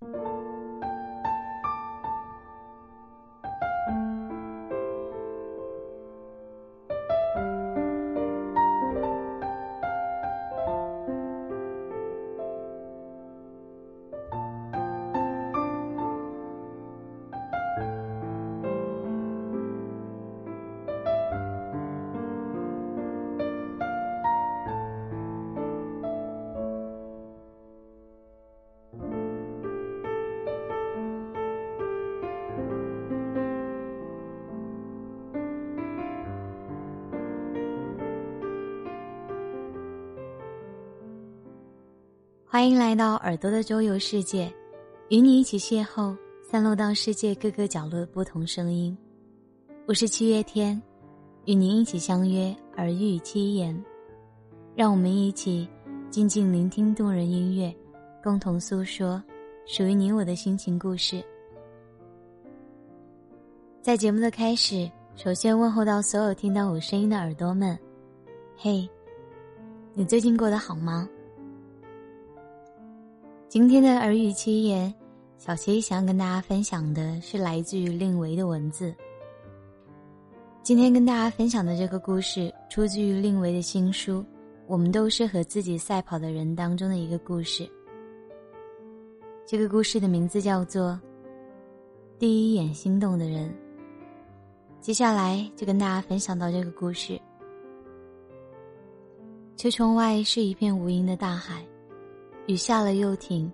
you 欢迎来到耳朵的周游世界，与你一起邂逅散落到世界各个角落的不同声音。我是七月天，与您一起相约耳语七言，让我们一起静静聆听动人音乐，共同诉说属于你我的心情故事。在节目的开始，首先问候到所有听到我声音的耳朵们，嘿，你最近过得好吗？今天的耳语七言，小七想跟大家分享的是来自于令维的文字。今天跟大家分享的这个故事，出自于令维的新书《我们都是和自己赛跑的人》当中的一个故事。这个故事的名字叫做《第一眼心动的人》。接下来就跟大家分享到这个故事。车窗外是一片无垠的大海。雨下了又停，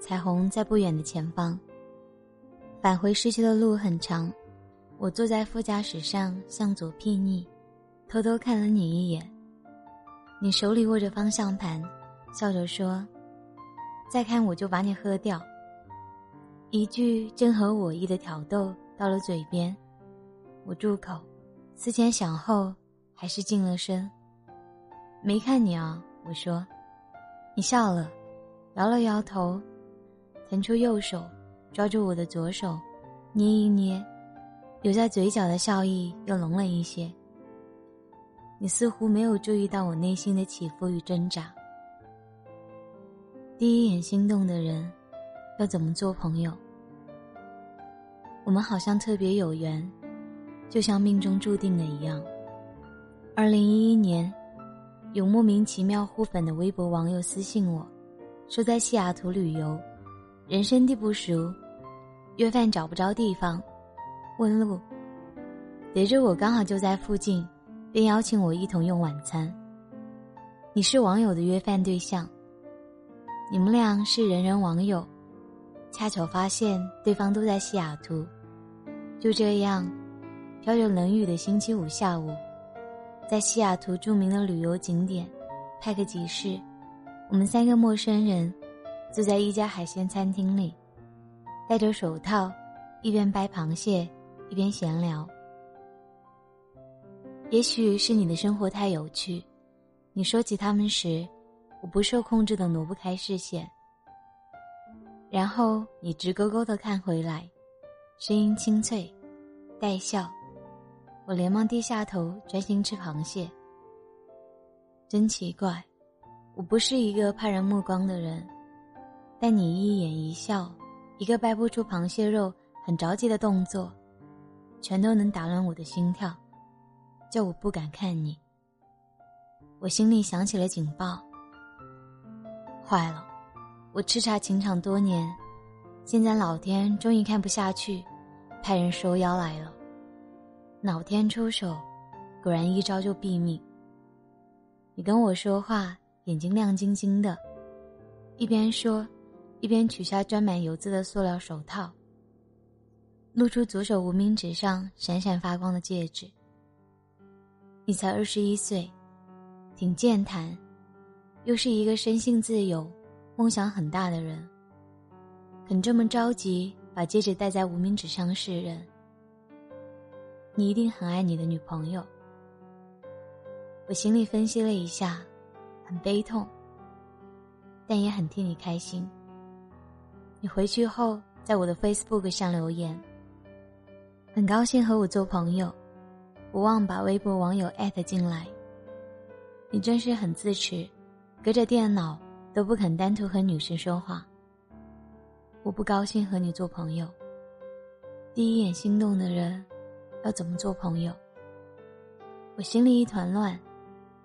彩虹在不远的前方。返回市区的路很长，我坐在副驾驶上向左睥睨，偷偷看了你一眼。你手里握着方向盘，笑着说：“再看我就把你喝掉。”一句正合我意的挑逗到了嘴边，我住口，思前想后，还是静了声。没看你啊，我说。你笑了，摇了摇头，腾出右手，抓住我的左手，捏一捏，留在嘴角的笑意又浓了一些。你似乎没有注意到我内心的起伏与挣扎。第一眼心动的人，要怎么做朋友？我们好像特别有缘，就像命中注定的一样。二零一一年。有莫名其妙互粉的微博网友私信我，说在西雅图旅游，人生地不熟，约饭找不着地方，问路。得知我刚好就在附近，便邀请我一同用晚餐。你是网友的约饭对象，你们俩是人人网友，恰巧发现对方都在西雅图，就这样，飘着冷雨的星期五下午。在西雅图著名的旅游景点，派克集市，我们三个陌生人坐在一家海鲜餐厅里，戴着手套，一边掰螃蟹，一边闲聊。也许是你的生活太有趣，你说起他们时，我不受控制的挪不开视线。然后你直勾勾的看回来，声音清脆，带笑。我连忙低下头，专心吃螃蟹。真奇怪，我不是一个怕人目光的人，但你一眼一笑，一个掰不出螃蟹肉很着急的动作，全都能打乱我的心跳，叫我不敢看你。我心里响起了警报。坏了，我叱咤情场多年，现在老天终于看不下去，派人收妖来了。老天出手，果然一招就毙命。你跟我说话，眼睛亮晶晶的，一边说，一边取下沾满油渍的塑料手套，露出左手无名指上闪闪发光的戒指。你才二十一岁，挺健谈，又是一个生性自由、梦想很大的人，肯这么着急把戒指戴在无名指上示人。你一定很爱你的女朋友。我心里分析了一下，很悲痛，但也很替你开心。你回去后在我的 Facebook 上留言，很高兴和我做朋友，不忘把微博网友艾特进来。你真是很自持，隔着电脑都不肯单独和女生说话。我不高兴和你做朋友。第一眼心动的人，要怎么做朋友？我心里一团乱，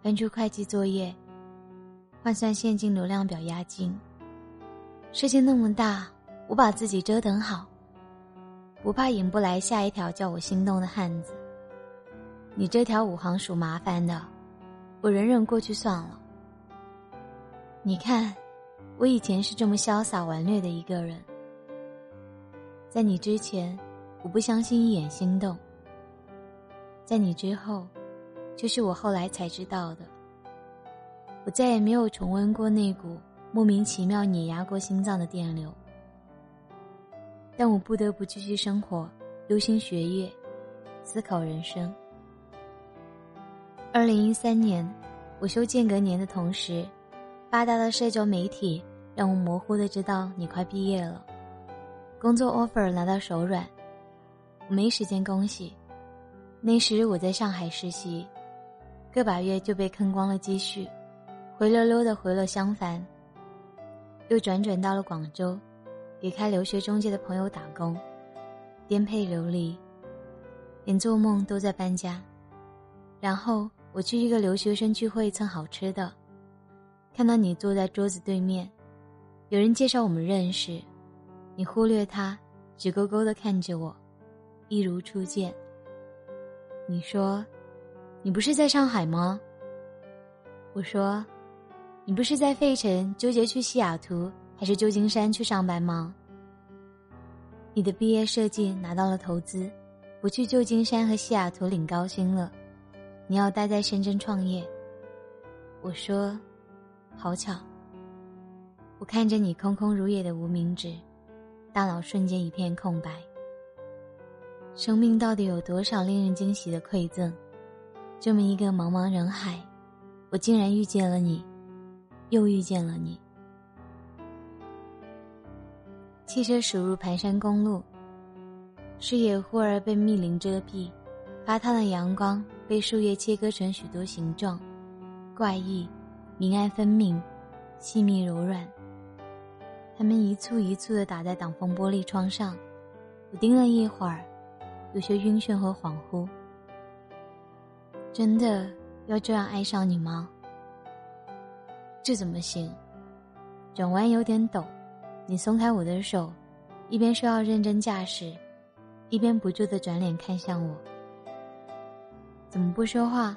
翻出会计作业，换算现金流量表押金。世界那么大，我把自己折腾好，不怕引不来下一条叫我心动的汉子。你这条五行属麻烦的，我忍忍过去算了。你看，我以前是这么潇洒玩虐的一个人，在你之前，我不相信一眼心动；在你之后，就是我后来才知道的。我再也没有重温过那股。莫名其妙碾压过心脏的电流，但我不得不继续生活，忧心学业，思考人生。二零一三年，我休间隔年的同时，发达的社交媒体让我模糊的知道你快毕业了，工作 offer 拿到手软，我没时间恭喜。那时我在上海实习，个把月就被坑光了积蓄，灰溜溜的回了襄樊。又转转到了广州，给开留学中介的朋友打工，颠沛流离，连做梦都在搬家。然后我去一个留学生聚会蹭好吃的，看到你坐在桌子对面，有人介绍我们认识，你忽略他，直勾勾的看着我，一如初见。你说，你不是在上海吗？我说。你不是在费城纠结去西雅图还是旧金山去上班吗？你的毕业设计拿到了投资，不去旧金山和西雅图领高薪了，你要待在深圳创业。我说，好巧。我看着你空空如也的无名指，大脑瞬间一片空白。生命到底有多少令人惊喜的馈赠？这么一个茫茫人海，我竟然遇见了你。又遇见了你。汽车驶入盘山公路，视野忽而被密林遮蔽，发烫的阳光被树叶切割成许多形状，怪异、明暗分明、细密柔软。它们一簇一簇的打在挡风玻璃窗上，我盯了一会儿，有些晕眩和恍惚。真的要这样爱上你吗？这怎么行？转弯有点陡，你松开我的手，一边说要认真驾驶，一边不住的转脸看向我。怎么不说话？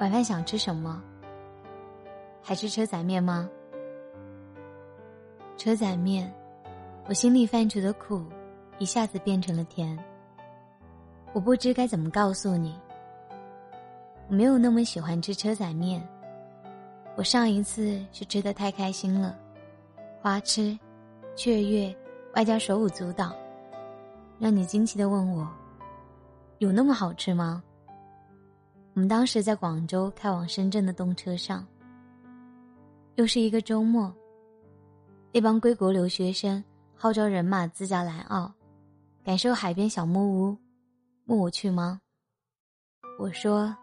晚饭想吃什么？还是车仔面吗？车仔面，我心里泛出的苦，一下子变成了甜。我不知该怎么告诉你，我没有那么喜欢吃车仔面。我上一次是吃的太开心了，花痴、雀跃，外加手舞足蹈，让你惊奇的问我：“有那么好吃吗？”我们当时在广州开往深圳的动车上，又是一个周末，那帮归国留学生号召人马自驾来澳，感受海边小木屋，问我去吗？我说：“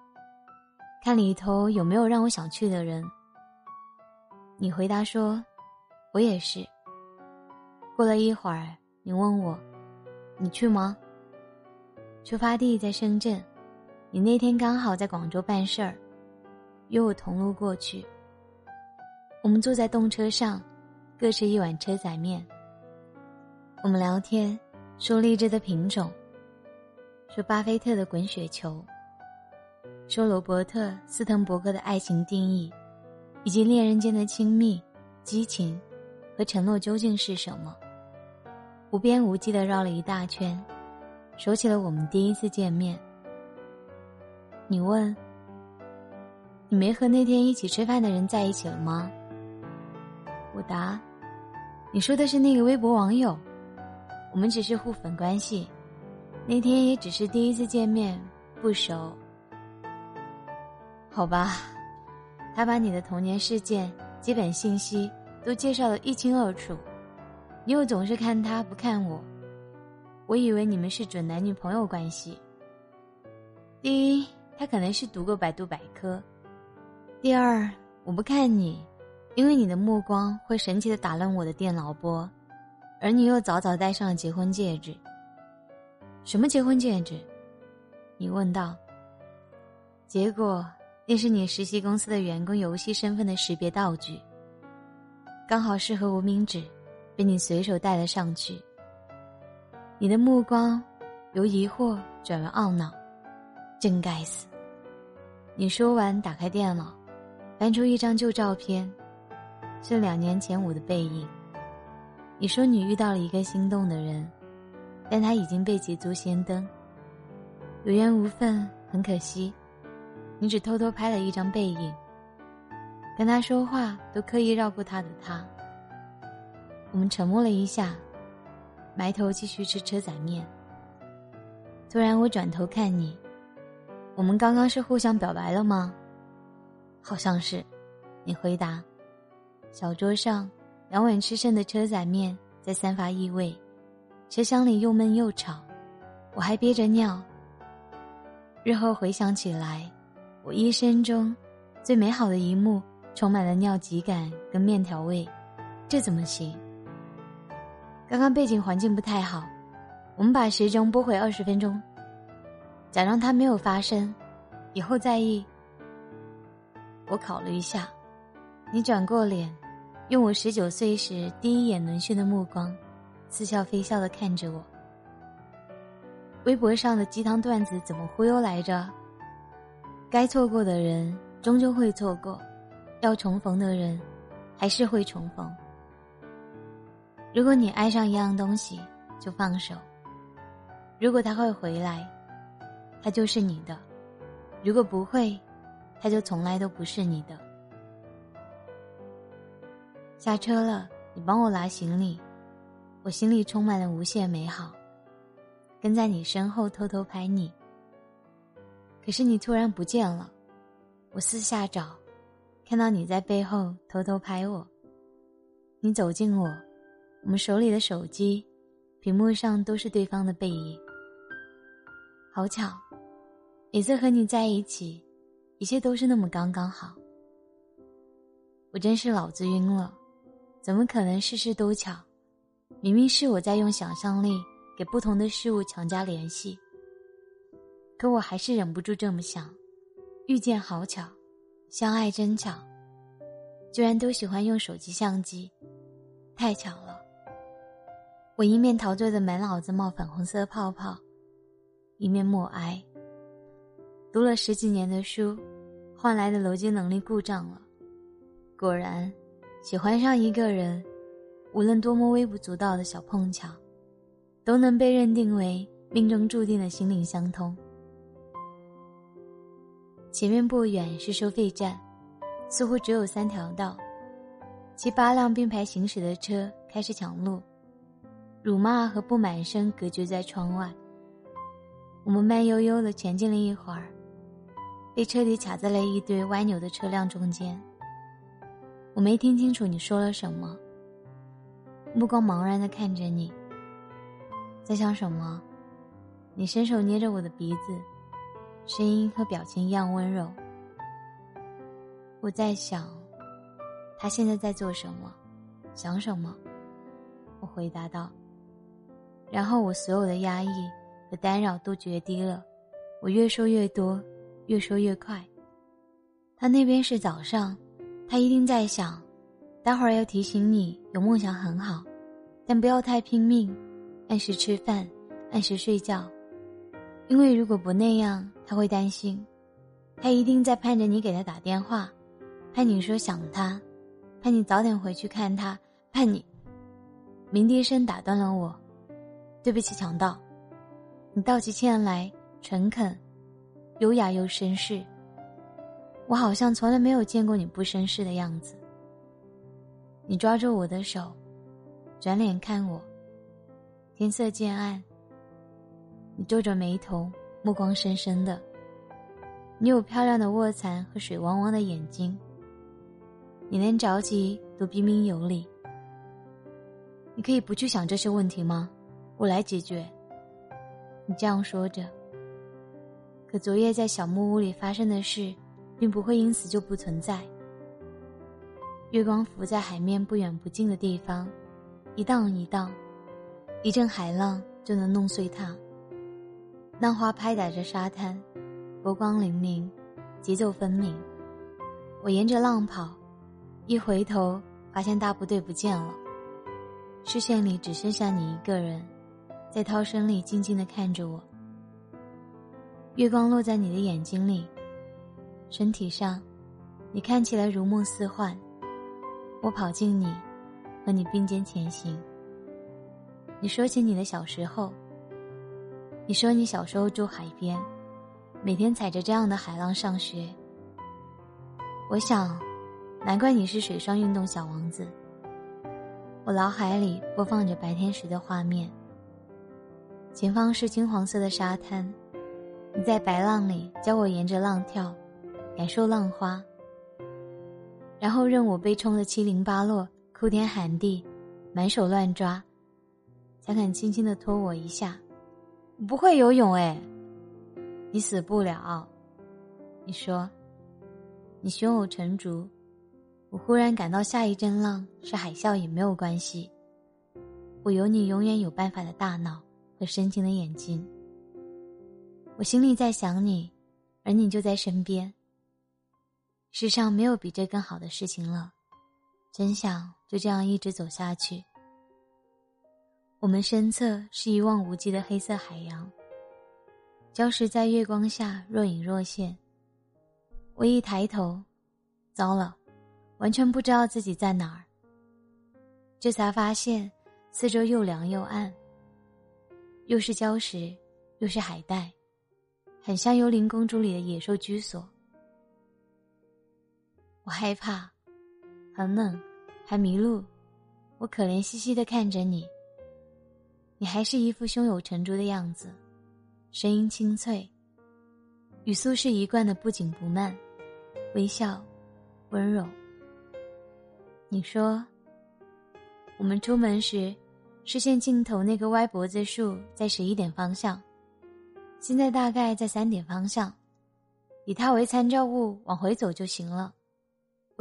看里头有没有让我想去的人。”你回答说：“我也是。”过了一会儿，你问我：“你去吗？”出发地在深圳，你那天刚好在广州办事儿，约我同路过去。我们坐在动车上，各吃一碗车仔面。我们聊天，说荔枝的品种，说巴菲特的滚雪球，说罗伯特·斯滕伯格的爱情定义。以及恋人间的亲密、激情和承诺究竟是什么？无边无际的绕了一大圈，说起了我们第一次见面。你问：“你没和那天一起吃饭的人在一起了吗？”我答：“你说的是那个微博网友，我们只是互粉关系，那天也只是第一次见面，不熟。”好吧。他把你的童年事件、基本信息都介绍的一清二楚，你又总是看他不看我，我以为你们是准男女朋友关系。第一，他可能是读过百度百科；第二，我不看你，因为你的目光会神奇的打乱我的电脑波，而你又早早戴上了结婚戒指。什么结婚戒指？你问道。结果那是你实习公司的员工游戏身份的识别道具，刚好适合无名指，被你随手戴了上去。你的目光由疑惑转为懊恼，真该死！你说完，打开电脑，翻出一张旧照片，是两年前我的背影。你说你遇到了一个心动的人，但他已经被捷足先登，有缘无分，很可惜。你只偷偷拍了一张背影，跟他说话都刻意绕过他的他。我们沉默了一下，埋头继续吃车仔面。突然，我转头看你，我们刚刚是互相表白了吗？好像是，你回答。小桌上两碗吃剩的车仔面在散发异味，车厢里又闷又吵，我还憋着尿。日后回想起来。我一生中最美好的一幕，充满了尿急感跟面条味，这怎么行？刚刚背景环境不太好，我们把时钟拨回二十分钟，假装它没有发生，以后再议。我考虑一下，你转过脸，用我十九岁时第一眼沦陷的目光，似笑非笑的看着我。微博上的鸡汤段子怎么忽悠来着？该错过的人终究会错过，要重逢的人还是会重逢。如果你爱上一样东西，就放手。如果他会回来，他就是你的；如果不会，他就从来都不是你的。下车了，你帮我拿行李，我心里充满了无限美好，跟在你身后偷偷拍你。可是你突然不见了，我四下找，看到你在背后偷偷拍我。你走近我，我们手里的手机，屏幕上都是对方的背影。好巧，每次和你在一起，一切都是那么刚刚好。我真是脑子晕了，怎么可能事事都巧？明明是我在用想象力给不同的事物强加联系。可我还是忍不住这么想：遇见好巧，相爱真巧，居然都喜欢用手机相机，太巧了。我一面陶醉的满脑子冒粉红色泡泡，一面默哀。读了十几年的书，换来的逻辑能力故障了。果然，喜欢上一个人，无论多么微不足道的小碰巧，都能被认定为命中注定的心灵相通。前面不远是收费站，似乎只有三条道。七八辆并排行驶的车开始抢路，辱骂和不满声隔绝在窗外。我们慢悠悠的前进了一会儿，被车底卡在了一堆歪扭的车辆中间。我没听清楚你说了什么，目光茫然的看着你，在想什么？你伸手捏着我的鼻子。声音和表情一样温柔。我在想，他现在在做什么，想什么？我回答道。然后我所有的压抑和干扰都决堤了，我越说越多，越说越快。他那边是早上，他一定在想，待会儿要提醒你，有梦想很好，但不要太拼命，按时吃饭，按时睡觉。因为如果不那样，他会担心，他一定在盼着你给他打电话，盼你说想他，盼你早点回去看他，盼你。鸣笛声打断了我，对不起，强盗，你道起歉来诚恳、优雅又绅士。我好像从来没有见过你不绅士的样子。你抓住我的手，转脸看我。天色渐暗。你皱着眉头，目光深深的。你有漂亮的卧蚕和水汪汪的眼睛。你连着急都彬彬有礼。你可以不去想这些问题吗？我来解决。你这样说着。可昨夜在小木屋里发生的事，并不会因此就不存在。月光浮在海面不远不近的地方，一荡一荡，一阵海浪就能弄碎它。浪花拍打着沙滩，波光粼粼，节奏分明。我沿着浪跑，一回头发现大部队不见了，视线里只剩下你一个人，在涛声里静静的看着我。月光落在你的眼睛里，身体上，你看起来如梦似幻。我跑进你，和你并肩前行。你说起你的小时候。你说你小时候住海边，每天踩着这样的海浪上学。我想，难怪你是水上运动小王子。我脑海里播放着白天时的画面。前方是金黄色的沙滩，你在白浪里教我沿着浪跳，感受浪花，然后任我被冲得七零八落，哭天喊地，满手乱抓，才肯轻轻的拖我一下。不会游泳哎，你死不了。你说，你胸有成竹。我忽然感到下一阵浪是海啸也没有关系。我有你永远有办法的大脑和深情的眼睛。我心里在想你，而你就在身边。世上没有比这更好的事情了，真想就这样一直走下去。我们身侧是一望无际的黑色海洋，礁石在月光下若隐若现。我一抬头，糟了，完全不知道自己在哪儿。这才发现四周又凉又暗，又是礁石，又是海带，很像《幽灵公主》里的野兽居所。我害怕，很冷，还迷路。我可怜兮兮的看着你。你还是一副胸有成竹的样子，声音清脆，语速是一贯的不紧不慢，微笑，温柔。你说，我们出门时，视线尽头那个歪脖子树在十一点方向，现在大概在三点方向，以它为参照物往回走就行了。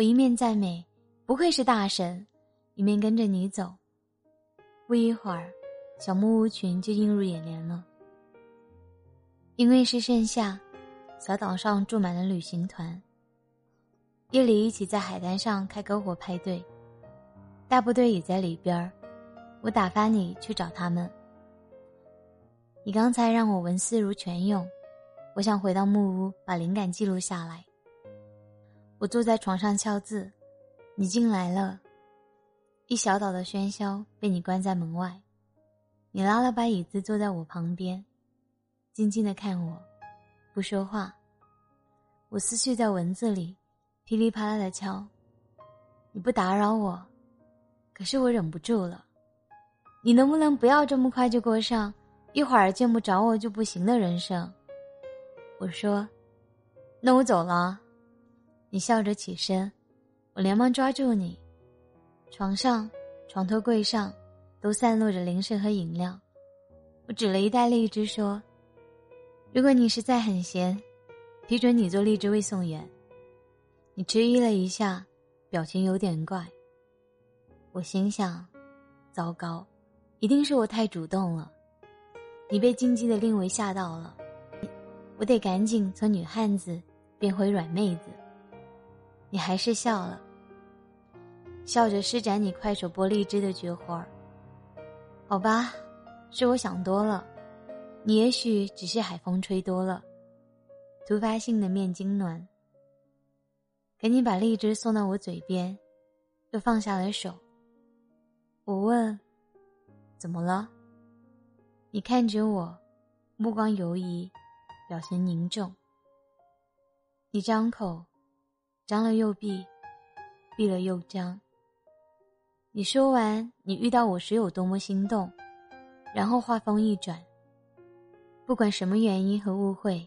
我一面赞美，不愧是大神，一面跟着你走。不一会儿。小木屋群就映入眼帘了。因为是盛夏，小岛上住满了旅行团。夜里一起在海滩上开篝火派对，大部队也在里边儿。我打发你去找他们。你刚才让我文思如泉涌，我想回到木屋把灵感记录下来。我坐在床上敲字，你进来了，一小岛的喧嚣被你关在门外。你拉了把椅子坐在我旁边，静静的看我，不说话。我思绪在文字里噼里啪啦的敲。你不打扰我，可是我忍不住了。你能不能不要这么快就过上一会儿见不着我就不行的人生？我说，那我走了。你笑着起身，我连忙抓住你。床上，床头柜上。都散落着零食和饮料，我指了一袋荔枝说：“如果你实在很闲，批准你做荔枝味送员。”你迟疑了一下，表情有点怪。我心想：糟糕，一定是我太主动了。你被禁忌的令维吓到了，我得赶紧从女汉子变回软妹子。你还是笑了，笑着施展你快手剥荔枝的绝活儿。好吧，是我想多了，你也许只是海风吹多了，突发性的面痉挛。赶紧把荔枝送到我嘴边，又放下了手。我问：“怎么了？”你看着我，目光游移，表情凝重。你张口，张了又闭，闭了又张。你说完，你遇到我时有多么心动，然后话锋一转。不管什么原因和误会，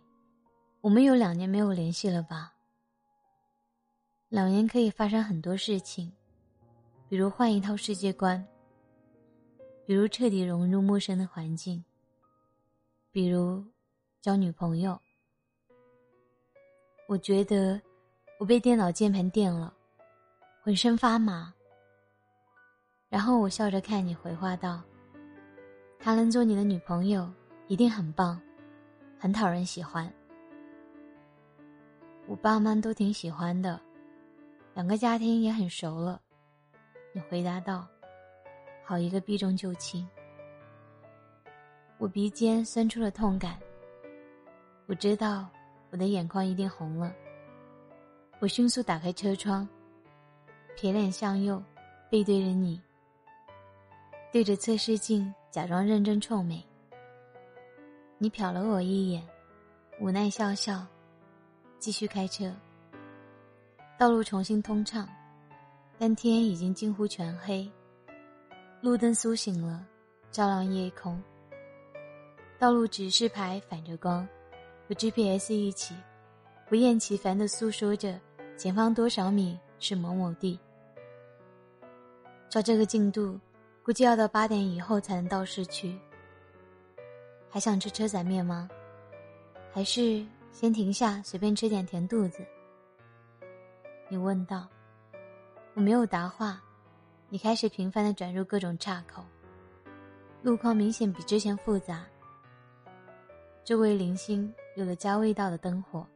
我们有两年没有联系了吧？两年可以发生很多事情，比如换一套世界观，比如彻底融入陌生的环境，比如交女朋友。我觉得我被电脑键盘电了，浑身发麻。然后我笑着看你，回话道：“她能做你的女朋友，一定很棒，很讨人喜欢。我爸妈都挺喜欢的，两个家庭也很熟了。你回答道：“好一个避重就轻。”我鼻尖酸出了痛感。我知道我的眼眶一定红了。我迅速打开车窗，撇脸向右，背对着你，对着测试镜假装认真臭美。你瞟了我一眼，无奈笑笑，继续开车。道路重新通畅，但天已经近乎全黑，路灯苏醒了，照亮夜空。道路指示牌反着光，和 GPS 一起，不厌其烦地诉说着前方多少米是某某地。照这个进度，估计要到八点以后才能到市区。还想吃车仔面吗？还是先停下随便吃点填肚子？你问道。我没有答话，你开始频繁的转入各种岔口，路况明显比之前复杂。周围零星有了加味道的灯火。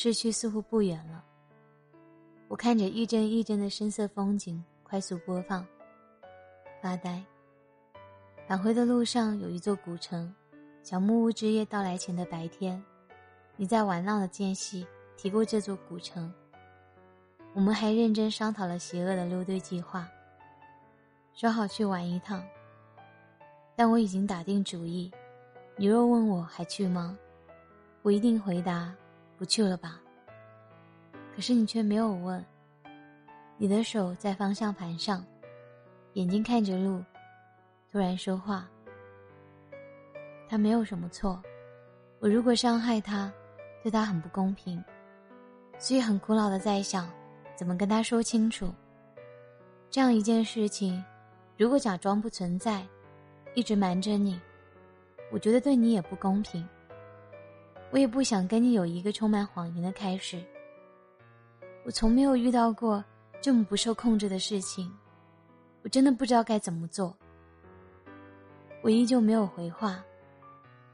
市区似乎不远了。我看着一帧一帧的深色风景快速播放，发呆。返回的路上有一座古城，小木屋之夜到来前的白天，你在玩闹的间隙提过这座古城。我们还认真商讨了邪恶的溜队计划，说好去玩一趟。但我已经打定主意。你若问我还去吗？我一定回答不去了吧。可是你却没有问。你的手在方向盘上，眼睛看着路，突然说话。他没有什么错，我如果伤害他，对他很不公平，所以很苦恼的在想，怎么跟他说清楚。这样一件事情，如果假装不存在，一直瞒着你。我觉得对你也不公平。我也不想跟你有一个充满谎言的开始。我从没有遇到过这么不受控制的事情，我真的不知道该怎么做。我依旧没有回话，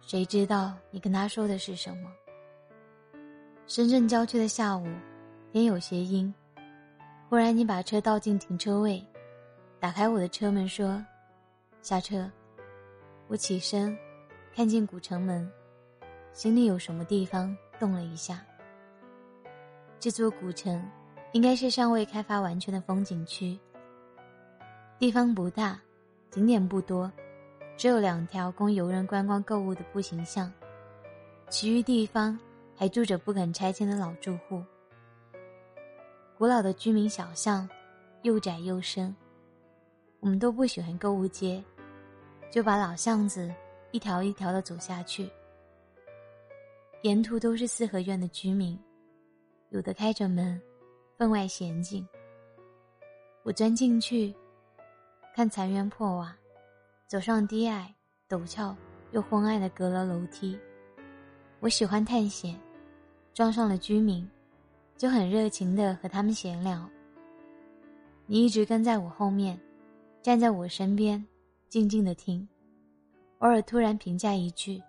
谁知道你跟他说的是什么？深圳郊区的下午，天有些阴。忽然，你把车倒进停车位，打开我的车门说：“下车。”我起身。看见古城门，心里有什么地方动了一下。这座古城应该是尚未开发完全的风景区。地方不大，景点不多，只有两条供游人观光购物的步行巷，其余地方还住着不肯拆迁的老住户。古老的居民小巷，又窄又深，我们都不喜欢购物街，就把老巷子。一条一条的走下去，沿途都是四合院的居民，有的开着门，分外娴静。我钻进去，看残垣破瓦，走上低矮、陡峭又昏暗的阁楼楼梯。我喜欢探险，撞上了居民，就很热情的和他们闲聊。你一直跟在我后面，站在我身边，静静的听。偶尔突然评价一句，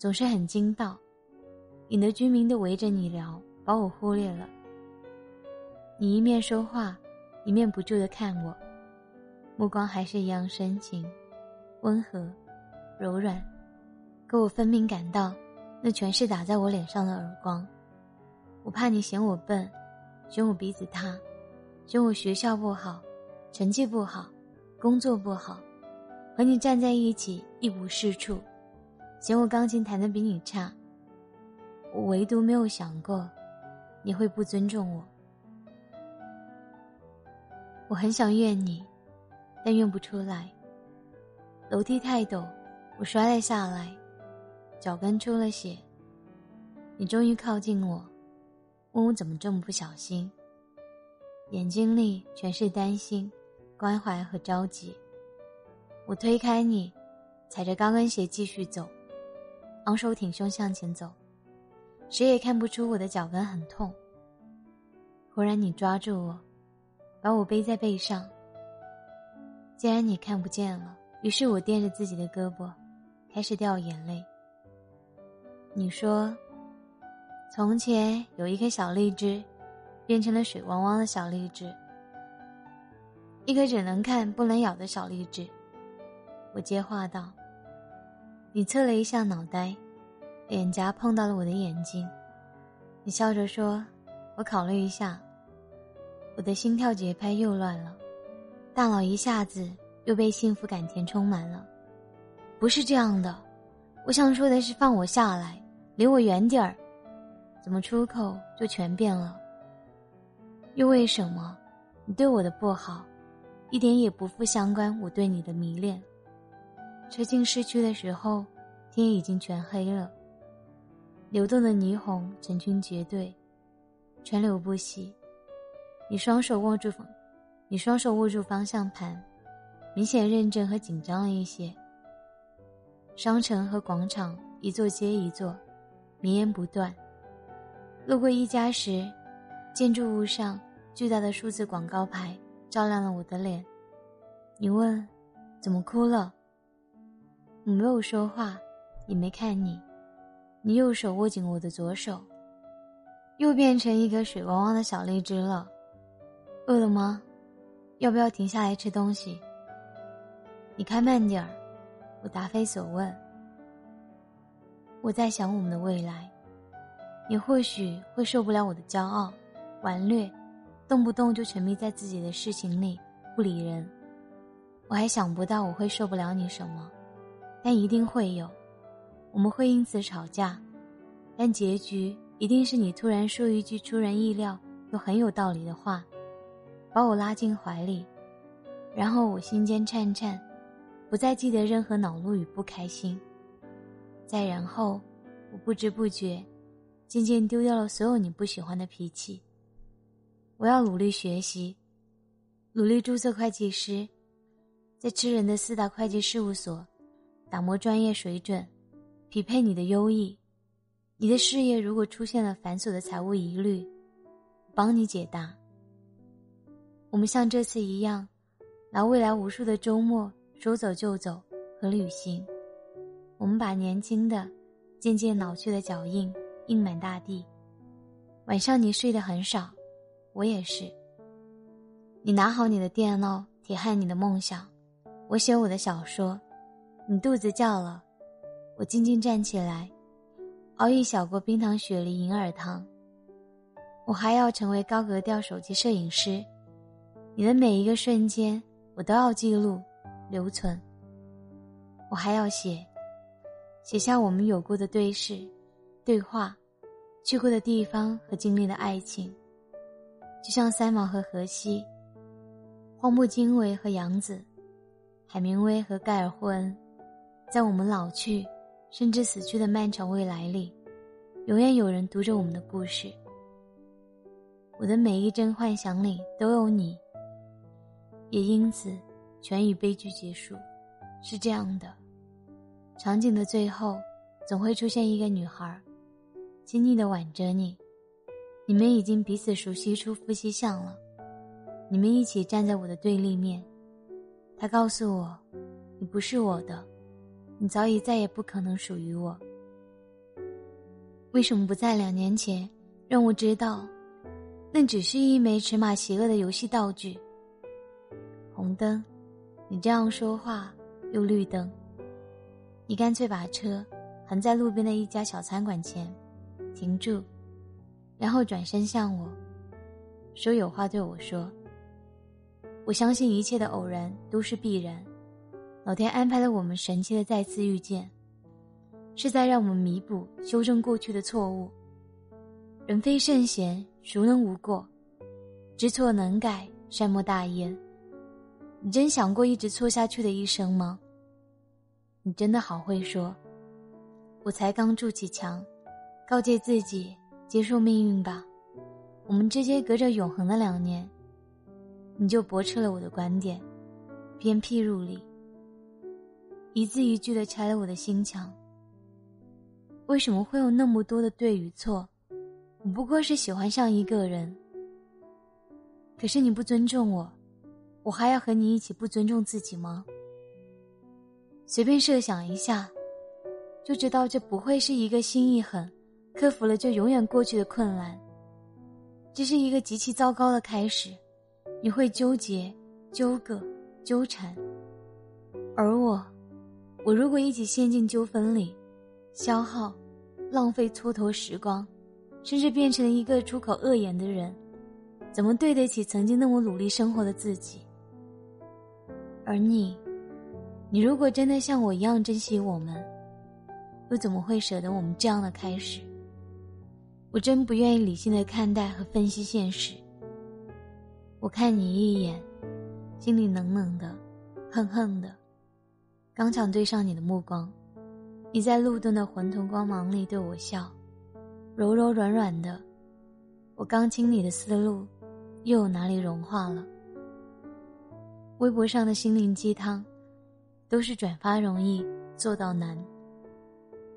总是很精到。引得居民都围着你聊，把我忽略了。你一面说话，一面不住的看我，目光还是一样深情、温和、柔软，可我分明感到，那全是打在我脸上的耳光。我怕你嫌我笨，嫌我鼻子塌，嫌我学校不好，成绩不好，工作不好。和你站在一起一无是处，嫌我钢琴弹得比你差。我唯独没有想过，你会不尊重我。我很想怨你，但怨不出来。楼梯太陡，我摔了下来，脚跟出了血。你终于靠近我，问我怎么这么不小心。眼睛里全是担心、关怀和着急。我推开你，踩着高跟鞋继续走，昂首挺胸向前走，谁也看不出我的脚跟很痛。忽然你抓住我，把我背在背上。既然你看不见了，于是我垫着自己的胳膊，开始掉眼泪。你说，从前有一颗小荔枝，变成了水汪汪的小荔枝，一颗只能看不能咬的小荔枝。我接话道。你侧了一下脑袋，脸颊碰到了我的眼睛。你笑着说：“我考虑一下。”我的心跳节拍又乱了，大脑一下子又被幸福感填充满了。不是这样的，我想说的是放我下来，离我远点儿。怎么出口就全变了？又为什么？你对我的不好，一点也不负相关我对你的迷恋。车进市区的时候，天已经全黑了。流动的霓虹成群结队，川流不息。你双手握住，你双手握住方向盘，明显认真和紧张了一些。商城和广场一座接一座，绵延不断。路过一家时，建筑物上巨大的数字广告牌照亮了我的脸。你问，怎么哭了？我没有说话，也没看你。你右手握紧我的左手，又变成一颗水汪汪的小荔枝了。饿了吗？要不要停下来吃东西？你开慢点儿。我答非所问。我在想我们的未来。你或许会受不了我的骄傲、顽劣，动不动就沉迷在自己的事情里不理人。我还想不到我会受不了你什么。但一定会有，我们会因此吵架，但结局一定是你突然说一句出人意料又很有道理的话，把我拉进怀里，然后我心间颤颤，不再记得任何恼怒与不开心。再然后，我不知不觉，渐渐丢掉了所有你不喜欢的脾气。我要努力学习，努力注册会计师，在吃人的四大会计事务所。打磨专业水准，匹配你的优异。你的事业如果出现了繁琐的财务疑虑，帮你解答。我们像这次一样，拿未来无数的周末说走就走和旅行。我们把年轻的、渐渐老去的脚印印满大地。晚上你睡得很少，我也是。你拿好你的电脑，铁汉你的梦想，我写我的小说。你肚子叫了，我静静站起来，熬一小锅冰糖雪梨银耳汤。我还要成为高格调手机摄影师，你的每一个瞬间我都要记录、留存。我还要写，写下我们有过的对视、对话，去过的地方和经历的爱情，就像三毛和荷西，荒木经惟和杨子，海明威和盖尔霍恩。在我们老去，甚至死去的漫长未来里，永远有人读着我们的故事。我的每一帧幻想里都有你，也因此全以悲剧结束。是这样的，场景的最后，总会出现一个女孩，亲昵的挽着你，你们已经彼此熟悉出夫妻相了。你们一起站在我的对立面，他告诉我，你不是我的。你早已再也不可能属于我。为什么不在两年前让我知道，那只是一枚尺码邪恶的游戏道具？红灯，你这样说话；又绿灯，你干脆把车横在路边的一家小餐馆前，停住，然后转身向我，说有话对我说。我相信一切的偶然都是必然。老天安排了我们神奇的再次遇见，是在让我们弥补、修正过去的错误。人非圣贤，孰能无过？知错能改，善莫大焉。你真想过一直错下去的一生吗？你真的好会说。我才刚筑起墙，告诫自己接受命运吧。我们之间隔着永恒的两年，你就驳斥了我的观点，鞭辟入里。一字一句的拆了我的心墙。为什么会有那么多的对与错？我不过是喜欢上一个人。可是你不尊重我，我还要和你一起不尊重自己吗？随便设想一下，就知道这不会是一个心一狠，克服了就永远过去的困难。这是一个极其糟糕的开始，你会纠结、纠葛、纠缠，而我，我如果一起陷进纠纷里，消耗、浪费蹉跎时光，甚至变成一个出口恶言的人，怎么对得起曾经那么努力生活的自己？而你，你如果真的像我一样珍惜我们，又怎么会舍得我们这样的开始？我真不愿意理性的看待和分析现实。我看你一眼，心里冷冷的，恨恨的，刚想对上你的目光，你在路灯的混沌光芒里对我笑，柔柔软软的。我刚清理的思路，又哪里融化了？微博上的心灵鸡汤，都是转发容易做到难。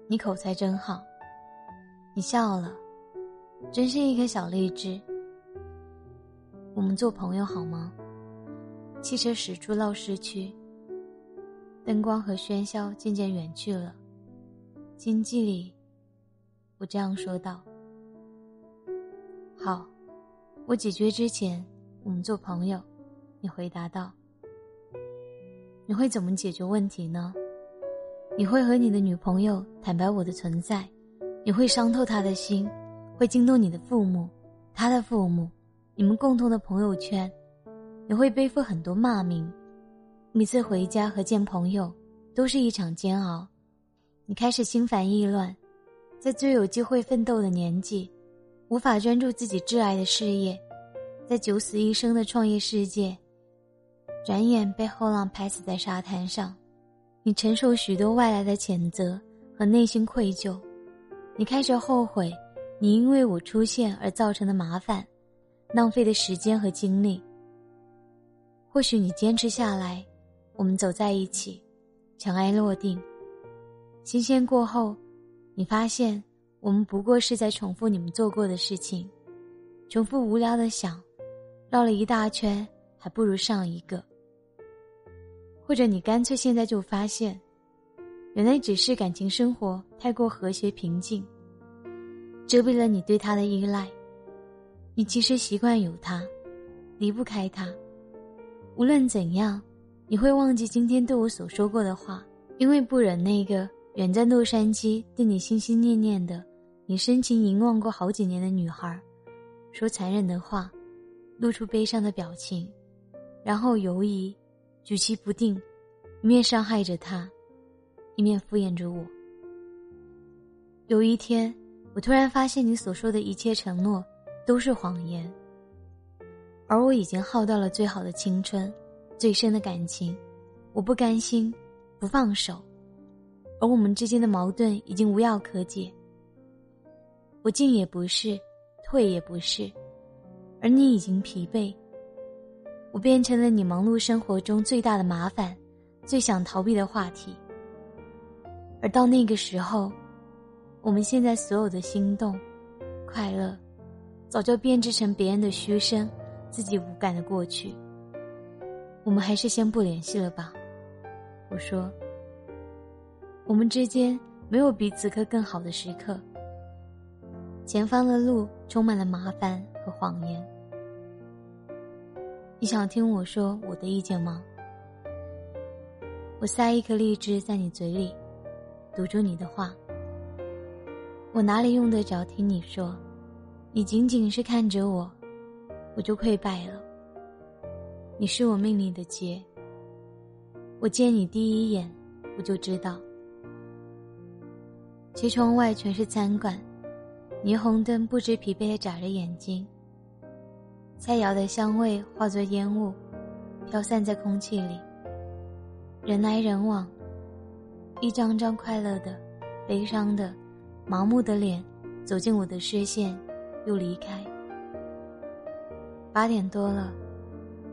你口才真好，你笑了。真是一颗小荔枝。我们做朋友好吗？汽车驶出闹市区，灯光和喧嚣渐渐远去了。经济里，我这样说道：“好，我解决之前，我们做朋友。”你回答道：“你会怎么解决问题呢？你会和你的女朋友坦白我的存在，你会伤透她的心。”会惊动你的父母，他的父母，你们共同的朋友圈，你会背负很多骂名。每次回家和见朋友，都是一场煎熬。你开始心烦意乱，在最有机会奋斗的年纪，无法专注自己挚爱的事业，在九死一生的创业世界，转眼被后浪拍死在沙滩上。你承受许多外来的谴责和内心愧疚，你开始后悔。你因为我出现而造成的麻烦，浪费的时间和精力。或许你坚持下来，我们走在一起，尘埃落定。新鲜过后，你发现我们不过是在重复你们做过的事情，重复无聊的想，绕了一大圈，还不如上一个。或者你干脆现在就发现，原来只是感情生活太过和谐平静。遮蔽了你对他的依赖，你其实习惯有他，离不开他。无论怎样，你会忘记今天对我所说过的话，因为不忍那个远在洛杉矶对你心心念念的、你深情凝望过好几年的女孩，说残忍的话，露出悲伤的表情，然后犹疑、举棋不定，一面伤害着她，一面敷衍着我。有一天。我突然发现，你所说的一切承诺都是谎言，而我已经耗到了最好的青春，最深的感情，我不甘心，不放手，而我们之间的矛盾已经无药可解。我进也不是，退也不是，而你已经疲惫，我变成了你忙碌生活中最大的麻烦，最想逃避的话题。而到那个时候。我们现在所有的心动、快乐，早就编织成别人的嘘声，自己无感的过去。我们还是先不联系了吧。我说，我们之间没有比此刻更好的时刻。前方的路充满了麻烦和谎言。你想听我说我的意见吗？我塞一颗荔枝在你嘴里，堵住你的话。我哪里用得着听你说？你仅仅是看着我，我就溃败了。你是我命里的劫。我见你第一眼，我就知道。车窗外全是餐馆，霓虹灯不知疲惫的眨着眼睛。菜肴的香味化作烟雾，飘散在空气里。人来人往，一张张快乐的，悲伤的。盲目的脸走进我的视线，又离开。八点多了，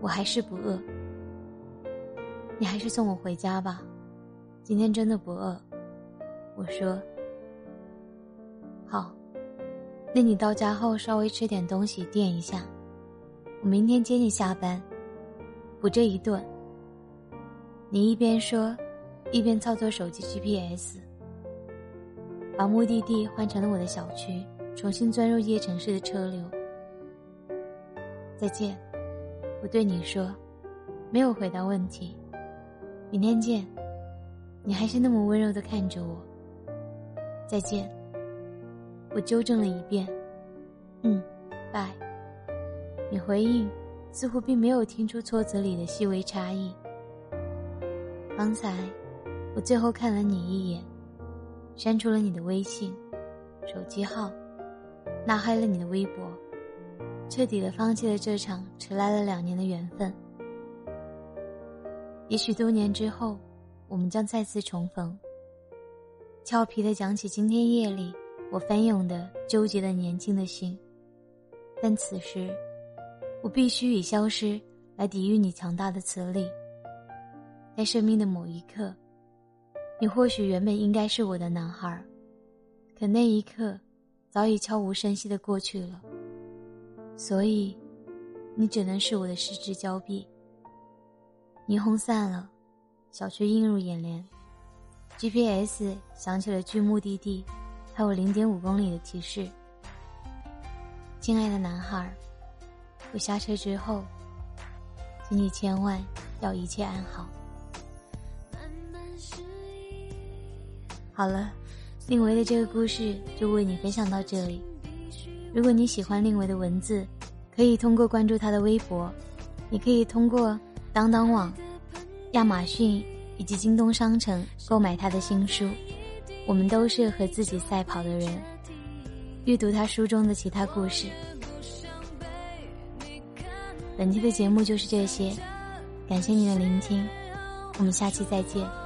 我还是不饿。你还是送我回家吧，今天真的不饿。我说：“好，那你到家后稍微吃点东西垫一下，我明天接你下班，补这一顿。”你一边说，一边操作手机 GPS，把目的地换成了我的小区，重新钻入夜城市的车流。再见，我对你说，没有回答问题。明天见，你还是那么温柔的看着我。再见，我纠正了一遍。嗯，拜。你回应，似乎并没有听出措辞里的细微差异。刚才。我最后看了你一眼，删除了你的微信、手机号，拉黑了你的微博，彻底的放弃了这场迟来了两年的缘分。也许多年之后，我们将再次重逢。俏皮的讲起今天夜里我翻涌的、纠结的年轻的心，但此时，我必须以消失来抵御你强大的磁力。在生命的某一刻。你或许原本应该是我的男孩，可那一刻，早已悄无声息的过去了。所以，你只能是我的失之交臂。霓虹散了，小区映入眼帘，GPS 响起了距目的地还有零点五公里的提示。亲爱的男孩，我下车之后，请你千万要一切安好。好了，令维的这个故事就为你分享到这里。如果你喜欢令维的文字，可以通过关注他的微博，也可以通过当当网、亚马逊以及京东商城购买他的新书。我们都是和自己赛跑的人。阅读他书中的其他故事。本期的节目就是这些，感谢你的聆听，我们下期再见。